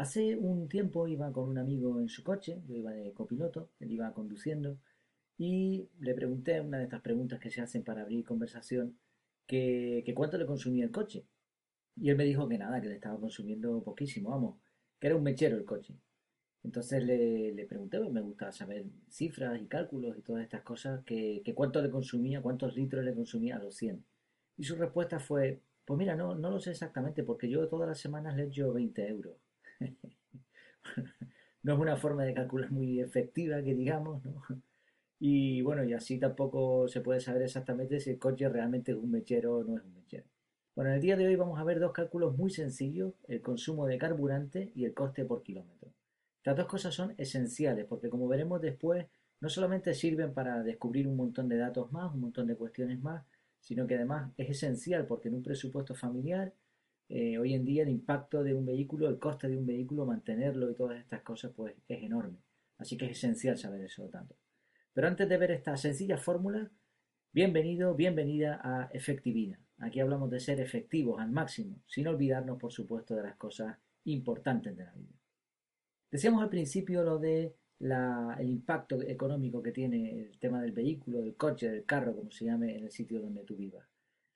Hace un tiempo iba con un amigo en su coche, yo iba de copiloto, él iba conduciendo, y le pregunté una de estas preguntas que se hacen para abrir conversación, que, cuánto le consumía el coche. Y él me dijo que nada, que le estaba consumiendo poquísimo, vamos, que era un mechero el coche. Entonces le, le pregunté, pues, me gusta saber cifras y cálculos y todas estas cosas, que, que cuánto le consumía, cuántos litros le consumía a los 100. Y su respuesta fue, pues mira, no, no lo sé exactamente, porque yo todas las semanas le echo 20 euros. no es una forma de calcular muy efectiva, que digamos, ¿no? Y bueno, y así tampoco se puede saber exactamente si el coche realmente es un mechero o no es un mechero. Bueno, en el día de hoy vamos a ver dos cálculos muy sencillos, el consumo de carburante y el coste por kilómetro. Estas dos cosas son esenciales porque como veremos después, no solamente sirven para descubrir un montón de datos más, un montón de cuestiones más, sino que además es esencial porque en un presupuesto familiar, eh, hoy en día el impacto de un vehículo, el coste de un vehículo, mantenerlo y todas estas cosas, pues es enorme. Así que es esencial saber eso tanto. Pero antes de ver esta sencilla fórmula, bienvenido, bienvenida a Efectividad. Aquí hablamos de ser efectivos al máximo, sin olvidarnos, por supuesto, de las cosas importantes de la vida. Decíamos al principio lo de el impacto económico que tiene el tema del vehículo, del coche, del carro, como se llame en el sitio donde tú vivas.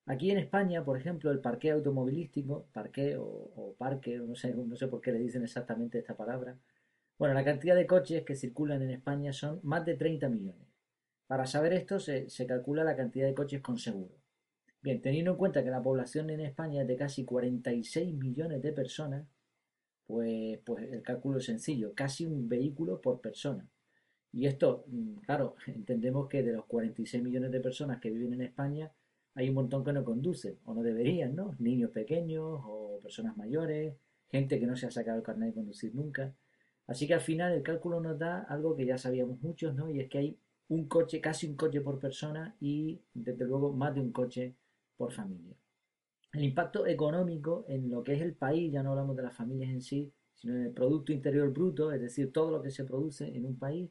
Aquí en España, por ejemplo, el parque automovilístico, parque o, parque, no sé, por qué le dicen exactamente esta palabra, bueno, la cantidad de coches que circulan en España son más de 30 millones. Para saber esto se, se calcula la cantidad de coches con seguro. Bien, teniendo en cuenta que la población en España es de casi 46 millones de personas, pues, pues el cálculo es sencillo, casi un vehículo por persona. Y esto, mm, claro, entendemos que de los 46 millones de personas que viven en España, hay un montón que no conducen, o no deberían, ¿no? Niños pequeños, o personas mayores, gente que no se ha sacado el carnet de conducir nunca. Así que al final el cálculo nos da algo que ya sabíamos muchos, ¿no? Y es que hay un coche, casi un coche por persona y desde luego más de un coche por familia. El impacto económico en lo que es el país, ya no hablamos de las familias en sí, sino en el Producto Interior Bruto, es decir, todo lo que se produce en un país,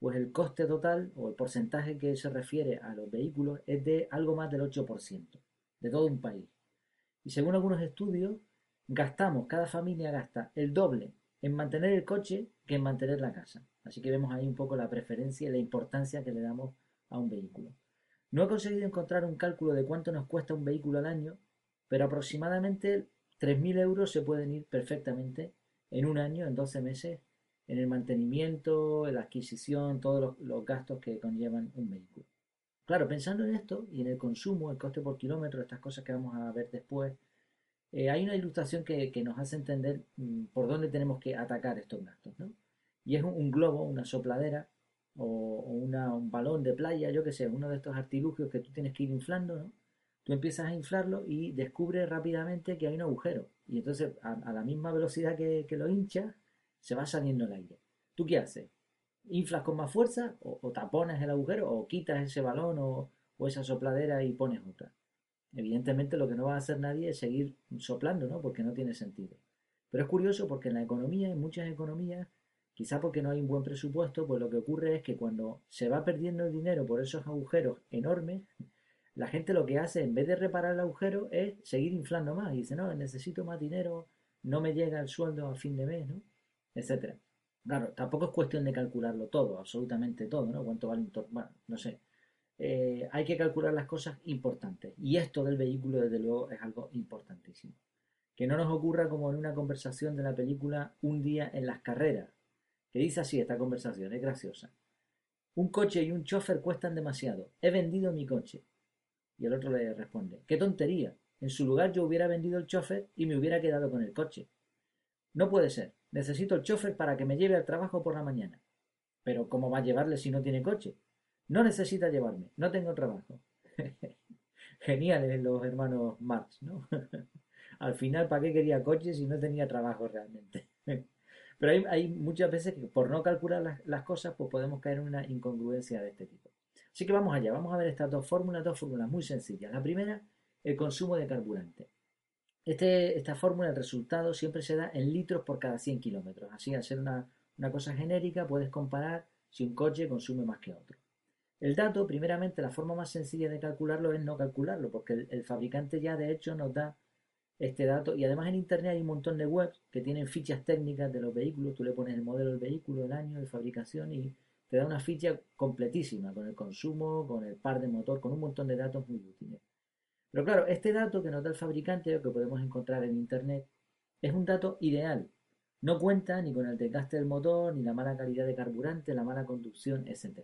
pues el coste total o el porcentaje que se refiere a los vehículos es de algo más del 8% de todo un país. Y según algunos estudios, gastamos, cada familia gasta el doble en mantener el coche que en mantener la casa. Así que vemos ahí un poco la preferencia y la importancia que le damos a un vehículo. No he conseguido encontrar un cálculo de cuánto nos cuesta un vehículo al año, pero aproximadamente 3.000 euros se pueden ir perfectamente en un año, en 12 meses, en el mantenimiento, en la adquisición, todos los, gastos que conllevan un vehículo. Claro, pensando en esto y en el consumo, el coste por kilómetro, estas cosas que vamos a ver después, eh, hay una ilustración que, nos hace entender mm, por dónde tenemos que atacar estos gastos, ¿no? Y es un, globo, una sopladera o, un balón de playa, yo que sé, uno de estos artilugios que tú tienes que ir inflando, ¿no? Tú empiezas a inflarlo y descubres rápidamente que hay un agujero. Y entonces, a, la misma velocidad que, lo hinchas, se va saliendo el aire. ¿Tú qué haces? ¿Inflas con más fuerza o, taponas el agujero o quitas ese balón o, o esa sopladera y pones otra? Evidentemente lo que no va a hacer nadie es seguir soplando, ¿no? Porque no tiene sentido. Pero es curioso porque en la economía, en muchas economías, quizá porque no hay un buen presupuesto, pues lo que ocurre es que cuando se va perdiendo el dinero por esos agujeros enormes, la gente lo que hace, en vez de reparar el agujero, es seguir inflando más. Y dice, no, necesito más dinero, no me llega el sueldo a fin de mes, ¿no? Etcétera. Claro, tampoco es cuestión de calcularlo todo, absolutamente todo, ¿no? Cuánto vale un bueno, no sé, eh, hay que calcular las cosas importantes. Y esto del vehículo, desde luego, es algo importantísimo. Que no nos ocurra como en una conversación de la película Un día en las carreras, que dice así esta conversación, es graciosa. Un coche y un chofer cuestan demasiado. He vendido mi coche. Y el otro le responde, qué tontería. En su lugar yo hubiera vendido el chofer y me hubiera quedado con el coche. No puede ser. Necesito el chofer para que me lleve al trabajo por la mañana. Pero ¿cómo va a llevarle si no tiene coche? No necesita llevarme, no tengo trabajo. Geniales los hermanos Marx, ¿no? Al final, ¿para qué quería coche si no tenía trabajo realmente? Pero hay, muchas veces que por no calcular las, cosas, pues podemos caer en una incongruencia de este tipo. Así que vamos allá, vamos a ver estas dos fórmulas, dos fórmulas muy sencillas. La primera, el consumo de carburante. Este, esta fórmula, el resultado siempre se da en litros por cada 100 kilómetros. Así, al ser una, una cosa genérica, puedes comparar si un coche consume más que otro. El dato, primeramente, la forma más sencilla de calcularlo es no calcularlo, porque el, fabricante ya de hecho nos da este dato. Y además en Internet hay un montón de webs que tienen fichas técnicas de los vehículos. Tú le pones el modelo del vehículo, el año de fabricación y te da una ficha completísima con el consumo, con el par de motor, con un montón de datos muy útiles. Pero claro, este dato que nos da el fabricante, o que podemos encontrar en Internet, es un dato ideal. No cuenta ni con el desgaste del motor, ni la mala calidad de carburante, la mala conducción, etc.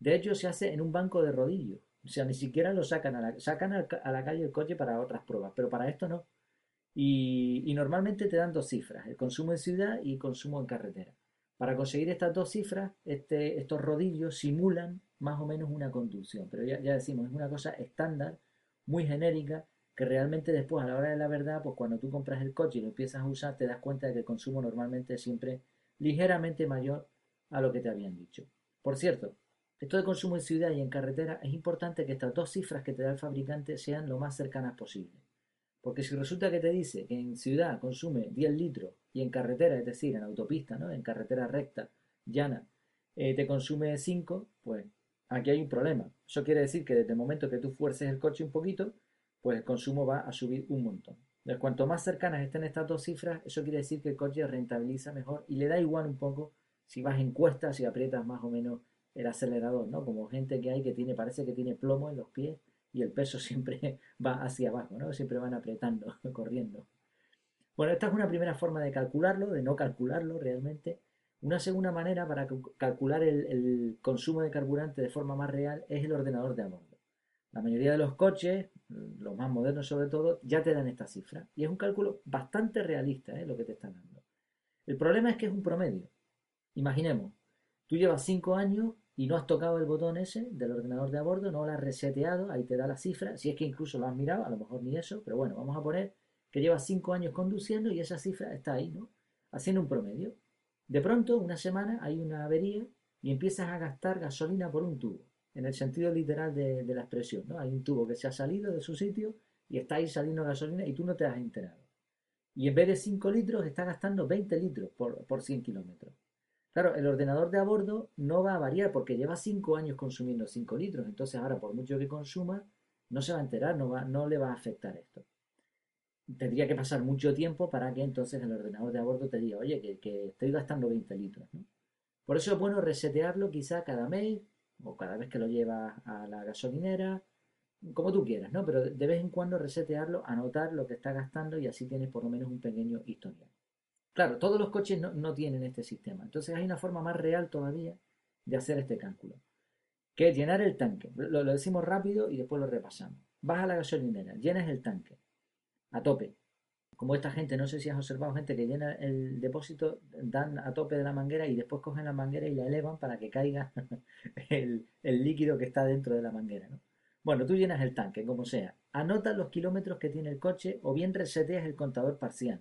De hecho, se hace en un banco de rodillos. O sea, ni siquiera lo sacan a la, sacan a la calle el coche para otras pruebas, pero para esto no. Y, normalmente te dan dos cifras, el consumo en ciudad y el consumo en carretera. Para conseguir estas dos cifras, este, estos rodillos simulan más o menos una conducción, pero ya, ya decimos, es una cosa estándar, muy genérica, que realmente después a la hora de la verdad, pues cuando tú compras el coche y lo empiezas a usar, te das cuenta de que el consumo normalmente es siempre ligeramente mayor a lo que te habían dicho. Por cierto, esto de consumo en ciudad y en carretera es importante que estas dos cifras que te da el fabricante sean lo más cercanas posible. Porque si resulta que te dice que en ciudad consume 10 litros y en carretera, es decir, en autopista, ¿no? en carretera recta, llana, eh, te consume 5, pues aquí hay un problema. Eso quiere decir que desde el momento que tú fuerces el coche un poquito, pues el consumo va a subir un montón. Entonces, cuanto más cercanas estén estas dos cifras, eso quiere decir que el coche rentabiliza mejor y le da igual un poco si vas en cuesta, si aprietas más o menos el acelerador, ¿no? Como gente que hay que tiene, parece que tiene plomo en los pies y el peso siempre va hacia abajo, ¿no? Siempre van apretando, corriendo. Bueno, esta es una primera forma de calcularlo, de no calcularlo realmente. Una segunda manera para calcular el, consumo de carburante de forma más real es el ordenador de a bordo. La mayoría de los coches, los más modernos sobre todo, ya te dan esta cifra. Y es un cálculo bastante realista ¿eh? lo que te están dando. El problema es que es un promedio. Imaginemos, tú llevas 5 años y no has tocado el botón ese del ordenador de a bordo, no lo has reseteado, ahí te da la cifra, si es que incluso lo has mirado, a lo mejor ni eso, pero bueno, vamos a poner que llevas 5 años conduciendo y esa cifra está ahí, ¿no? Haciendo un promedio. De pronto, una semana hay una avería y empiezas a gastar gasolina por un tubo, en el sentido literal de, la expresión, ¿no? Hay un tubo que se ha salido de su sitio y está ahí saliendo gasolina y tú no te has enterado. Y en vez de 5 litros, está gastando 20 litros por, por 100 kilómetros. Claro, el ordenador de a bordo no va a variar porque lleva 5 años consumiendo 5 litros. Entonces ahora, por mucho que consuma, no se va a enterar, no, va, no le va a afectar esto. Tendría que pasar mucho tiempo para que entonces el ordenador de a bordo te diga, oye, que, estoy gastando 20 litros. Por eso es bueno resetearlo quizá cada mes o cada vez que lo llevas a la gasolinera, como tú quieras, ¿no? Pero de vez en cuando resetearlo, anotar lo que está gastando y así tienes por lo menos un pequeño historial. Claro, todos los coches no, tienen este sistema. Entonces hay una forma más real todavía de hacer este cálculo, que llenar el tanque. Lo, decimos rápido y después lo repasamos. Vas a la gasolinera, llenas el tanque a tope. Como esta gente, no sé si has observado gente que llena el depósito, dan a tope de la manguera y después cogen la manguera y la elevan para que caiga el, líquido que está dentro de la manguera. Bueno, tú llenas el tanque, como sea. Anotas los kilómetros que tiene el coche o bien reseteas el contador parcial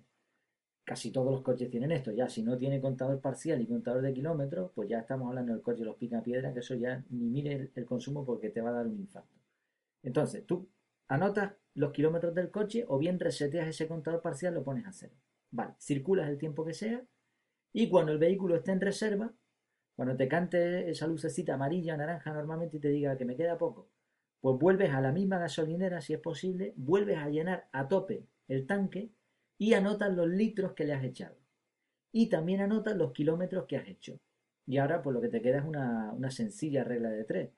casi todos los coches tienen esto. Ya si no tiene contador parcial y contador de kilómetros, pues ya estamos hablando del coche de los piedra, que eso ya ni mire el, consumo porque te va a dar un infarto. Entonces, tú anotas los kilómetros del coche o bien reseteas ese contador parcial, lo pones a cero. Vale, circulas el tiempo que sea y cuando el vehículo esté en reserva, cuando te cante esa lucecita amarilla, naranja normalmente y te diga que me queda poco, pues vuelves a la misma gasolinera si es posible, vuelves a llenar a tope el tanque y anotas los litros que le has echado. Y también anotas los kilómetros que has hecho. Y ahora pues lo que te queda es una, sencilla regla de tres.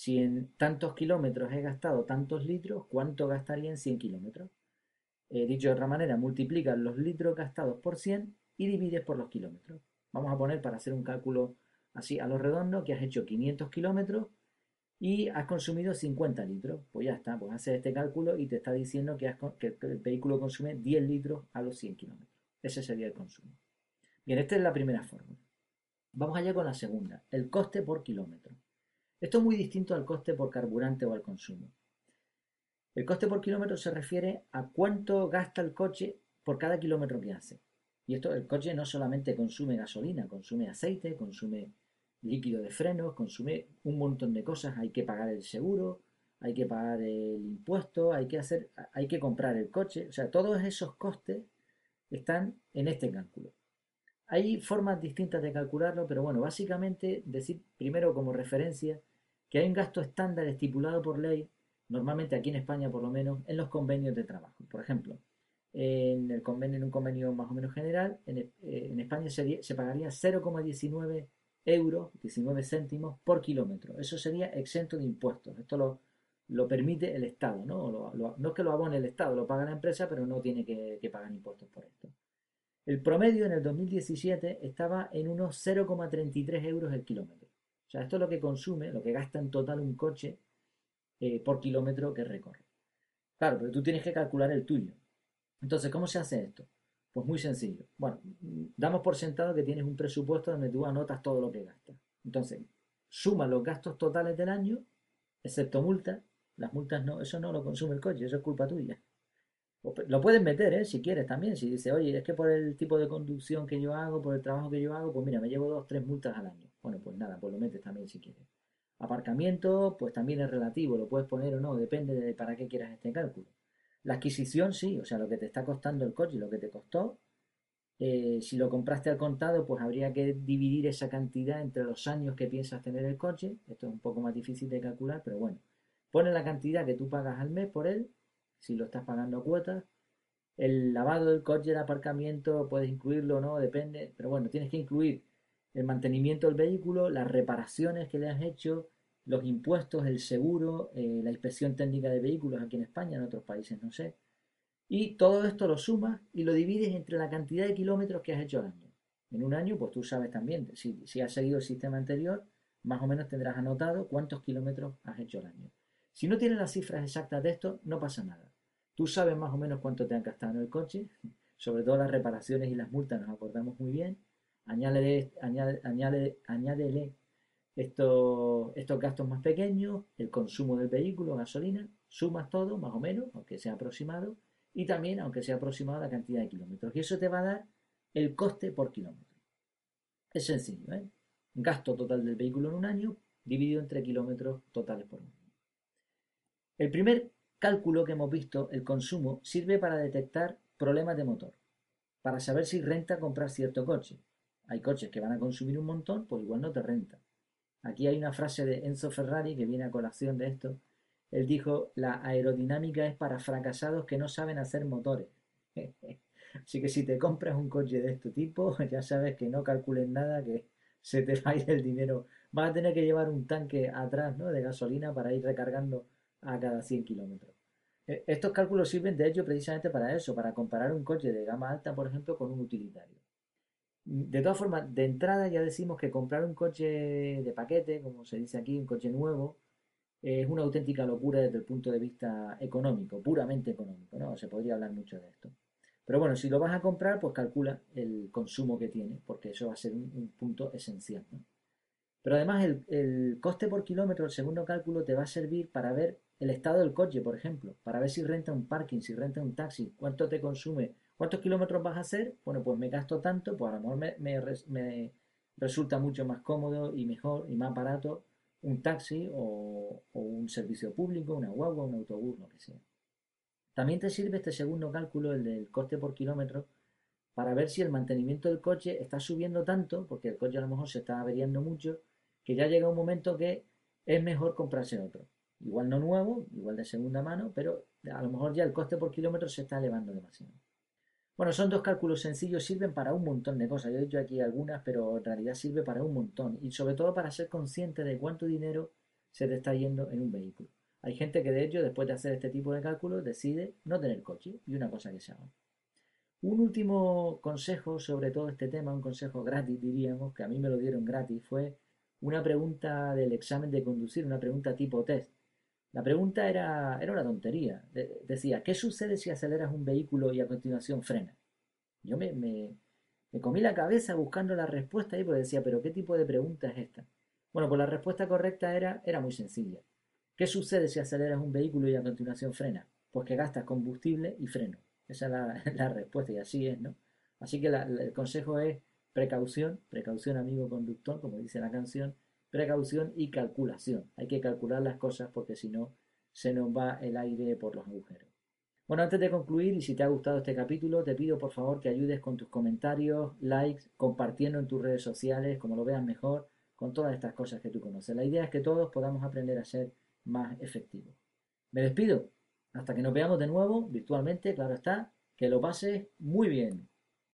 Si en tantos kilómetros he gastado tantos litros, ¿cuánto gastaría en 100 kilómetros? Eh, dicho de otra manera, multiplicas los litros gastados por 100 y divides por los kilómetros. Vamos a poner para hacer un cálculo así a lo redondo que has hecho 500 kilómetros y has consumido 50 litros. Pues ya está, pues haces este cálculo y te está diciendo que, el vehículo consume 10 litros a los 100 kilómetros. Ese sería el consumo. Bien, esta es la primera forma. Vamos allá con la segunda, el coste por kilómetro. Esto es muy distinto al coste por carburante o al consumo. El coste por kilómetro se refiere a cuánto gasta el coche por cada kilómetro que hace. Y esto, el coche no solamente consume gasolina, consume aceite, consume líquido de frenos, consume un montón de cosas, hay que pagar el seguro, hay que pagar el impuesto, hay que hacer, hay que comprar el coche, o sea, todos esos costes están en este cálculo. Hay formas distintas de calcularlo, pero bueno, básicamente decir primero como referencia que hay un gasto estándar estipulado por ley, normalmente aquí en España por lo menos, en los convenios de trabajo. Por ejemplo, en, un convenio más o menos general, en, eh, España se pagaría 0,19 euros, 19 céntimos por kilómetro. Eso sería exento de impuestos. Esto lo, lo permite el Estado, ¿no? no es que lo abone el Estado, lo paga la empresa, pero no tiene que, que pagar impuestos por esto. El promedio en el 2017 estaba en unos 0,33 euros el kilómetro. O sea, esto es lo que consume, lo que gasta en total un coche eh, por kilómetro que recorre. Claro, pero tú tienes que calcular el tuyo. Entonces, ¿cómo se hace esto? Pues muy sencillo. Bueno, damos por sentado que tienes un presupuesto donde tú anotas todo lo que gastas. Entonces, suma los gastos totales del año, excepto multas. Las multas no, eso no lo consume el coche, eso es culpa tuya. Lo puedes meter, ¿eh? si quieres también. Si dices, oye, es que por el tipo de conducción que yo hago, por el trabajo que yo hago, pues mira, me llevo dos, tres multas al año. Bueno, pues nada, pues lo metes también si quieres. Aparcamiento, pues también es relativo, lo puedes poner o no, depende de para qué quieras este cálculo. La adquisición sí, o sea, lo que te está costando el coche, lo que te costó. Eh, si lo compraste al contado, pues habría que dividir esa cantidad entre los años que piensas tener el coche. Esto es un poco más difícil de calcular, pero bueno. Pone la cantidad que tú pagas al mes por él, si lo estás pagando a cuotas. El lavado del coche, el aparcamiento, puedes incluirlo o no, depende. Pero bueno, tienes que incluir el mantenimiento del vehículo, las reparaciones que le has hecho, los impuestos, el seguro, eh, la inspección técnica de vehículos aquí en España, en otros países no sé. Y todo esto lo sumas y lo divides entre la cantidad de kilómetros que has hecho al año. En un año, pues tú sabes también, si, si has seguido el sistema anterior, más o menos tendrás anotado cuántos kilómetros has hecho al año. Si no tienes las cifras exactas de esto, no pasa nada. Tú sabes más o menos cuánto te han gastado en el coche, sobre todo las reparaciones y las multas nos acordamos muy bien. Añádele, añade, añádele estos, estos gastos más pequeños, el consumo del vehículo, gasolina, sumas todo, más o menos, aunque sea aproximado, y también, aunque sea aproximado, la cantidad de kilómetros. Y eso te va a dar el coste por kilómetro. Es sencillo, ¿eh? Gasto total del vehículo en un año dividido entre kilómetros totales por año. El primer cálculo que hemos visto, el consumo, sirve para detectar problemas de motor, para saber si renta comprar cierto coche. Hay coches que van a consumir un montón, pues igual no te renta. Aquí hay una frase de Enzo Ferrari que viene a colación de esto. Él dijo, la aerodinámica es para fracasados que no saben hacer motores. Así que si te compras un coche de este tipo, ya sabes que no calcules nada, que se te va el dinero. Vas a tener que llevar un tanque atrás ¿no? de gasolina para ir recargando a cada 100 kilómetros. E, estos cálculos sirven de hecho precisamente para eso, para comparar un coche de gama alta, por ejemplo, con un utilitario. De todas formas, de entrada ya decimos que comprar un coche de paquete, como se dice aquí, un coche nuevo, es una auténtica locura desde el punto de vista económico, puramente económico, ¿no? Se podría hablar mucho de esto. Pero bueno, si lo vas a comprar, pues calcula el consumo que tiene, porque eso va a ser un, punto esencial, Pero además el, el, coste por kilómetro, el segundo cálculo, te va a servir para ver el estado del coche, por ejemplo, para ver si renta un parking, si renta un taxi, cuánto te consume ¿Cuántos kilómetros vas a hacer? Bueno, pues me gasto tanto, pues a lo mejor me, resulta mucho más cómodo y mejor y más barato un taxi o, un servicio público, una guagua, un autobús, lo que sea. También te sirve este segundo cálculo, el del coste por kilómetro, para ver si el mantenimiento del coche está subiendo tanto, porque el coche a lo mejor se está averiando mucho, que ya llega un momento que es mejor comprarse otro. Igual no nuevo, igual de segunda mano, pero a lo mejor ya el coste por kilómetro se está elevando demasiado. Bueno, son dos cálculos sencillos, sirven para un montón de cosas. Yo he dicho aquí algunas, pero en realidad sirve para un montón. Y sobre todo para ser consciente de cuánto dinero se te está yendo en un vehículo. Hay gente que de hecho, después de hacer este tipo de cálculos, decide no tener coche. Y una cosa que se haga. Un último consejo sobre todo este tema, un consejo gratis diríamos, que a mí me lo dieron gratis, fue una pregunta del examen de conducir, una pregunta tipo test. La pregunta era, era una tontería. decía, ¿qué sucede si aceleras un vehículo y a continuación frena? Yo me, me, comí la cabeza buscando la respuesta y pues decía, pero ¿qué tipo de pregunta es esta? Bueno, pues la respuesta correcta era, era muy sencilla. ¿Qué sucede si aceleras un vehículo y a continuación frena? Pues que gastas combustible y freno. Esa es la respuesta y así es, ¿no? Así que el consejo es precaución, precaución amigo conductor, como dice la canción, precaución y calculación. Hay que calcular las cosas porque si no se nos va el aire por los agujeros. Bueno, antes de concluir y si te ha gustado este capítulo, te pido por favor que ayudes con tus comentarios, likes, compartiendo en tus redes sociales, como lo veas mejor, con todas estas cosas que tú conoces. La idea es que todos podamos aprender a ser más efectivos. Me despido. Hasta que nos veamos de nuevo virtualmente, claro está, Que lo pases muy bien.